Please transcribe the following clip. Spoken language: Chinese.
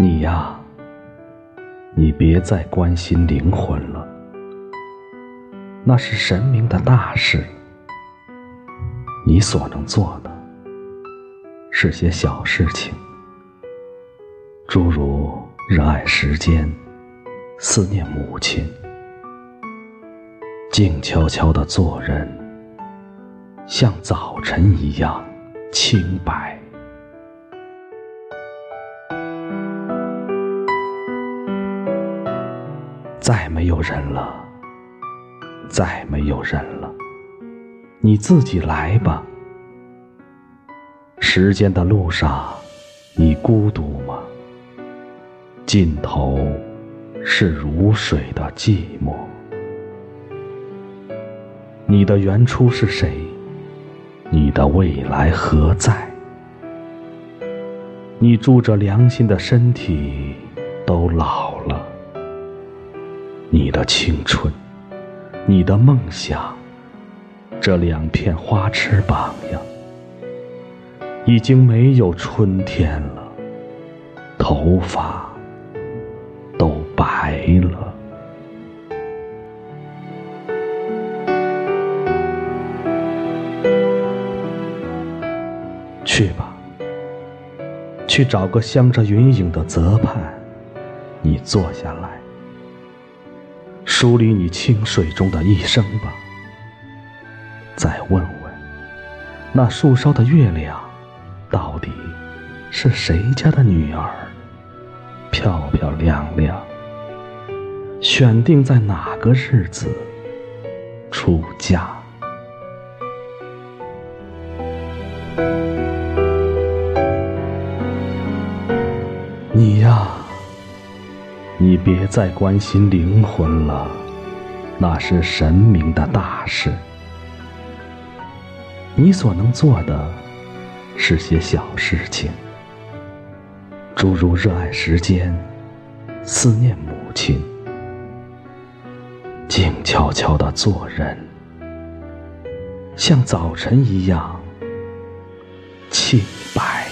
你呀，你别再关心灵魂了，那是神明的大事。你所能做的是些小事情，诸如热爱时间、思念母亲、静悄悄的做人，像早晨一样清白。再没有人了，再没有人了，你自己来吧。时间的路上，你孤独吗？尽头是如水的寂寞。你的原初是谁？你的未来何在？你住着良心的身体都老了。你的青春，你的梦想，这两片花翅膀呀，已经没有春天了，头发都白了。去吧，去找个镶着云影的泽畔，你坐下来。梳理你清水中的一生吧。再问问，那树梢的月亮，到底是谁家的女儿？漂漂亮亮，选定在哪个日子出嫁？别再关心灵魂了，那是神明的大事。你所能做的是些小事情，诸如热爱时间、思念母亲、静悄悄的做人，像早晨一样清白。